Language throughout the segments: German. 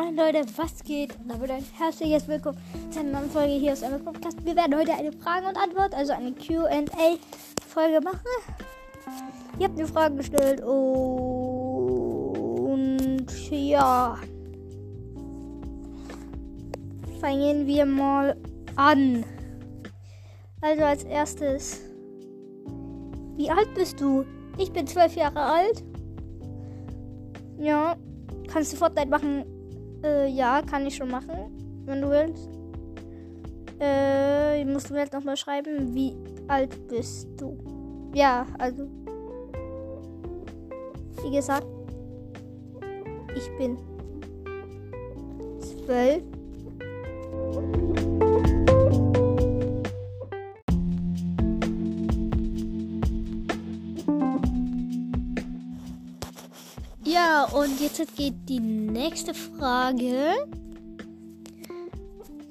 Moin Leute, was geht? Und damit ein herzliches Willkommen zu einer neuen Folge hier aus einem Podcast. Wir werden heute eine Frage und Antwort, also eine QA-Folge machen. Ihr habt mir Fragen gestellt und ja. Fangen wir mal an. Also als erstes. Wie alt bist du? Ich bin zwölf Jahre alt. Ja. Kannst du Fortnite machen? Äh, ja, kann ich schon machen, wenn du willst. Äh, musst du mir jetzt nochmal schreiben, wie alt bist du? Ja, also. Wie gesagt, ich bin zwölf. Ja, und jetzt geht die nächste Frage.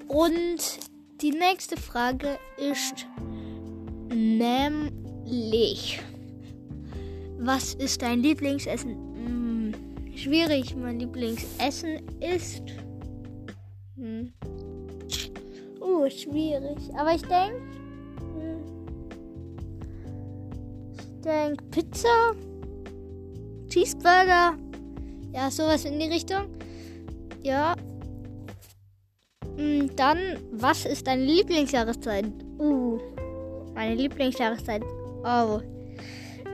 Und die nächste Frage ist nämlich, was ist dein Lieblingsessen? Hm, schwierig, mein Lieblingsessen ist... Hm. Uh, schwierig. Aber ich denke... Hm, ich denke Pizza. Cheeseburger. Ja, sowas in die Richtung. Ja. Hm, dann, was ist deine Lieblingsjahreszeit? Uh, meine Lieblingsjahreszeit. Oh.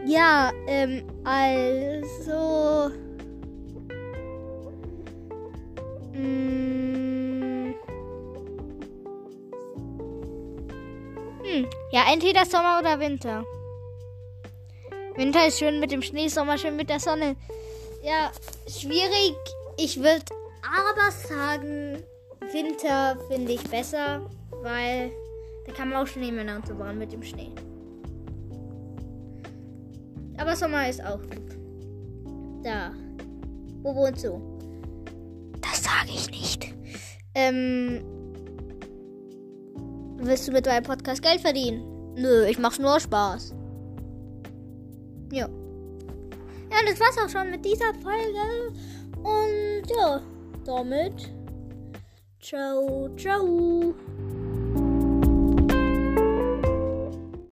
Ja, ähm, also. Hm, hm, ja, entweder Sommer oder Winter. Winter ist schön mit dem Schnee, Sommer schön mit der Sonne. Ja, schwierig. Ich würde aber sagen, Winter finde ich besser, weil da kann man auch Schneemänner und so bauen mit dem Schnee. Aber Sommer ist auch gut. Da. Wo wohnst du? Das sage ich nicht. Ähm. Willst du mit deinem Podcast Geld verdienen? Nö, ich mach's nur Spaß. Ja. Ja, das war's auch schon mit dieser Folge. Und ja, damit. Ciao, ciao.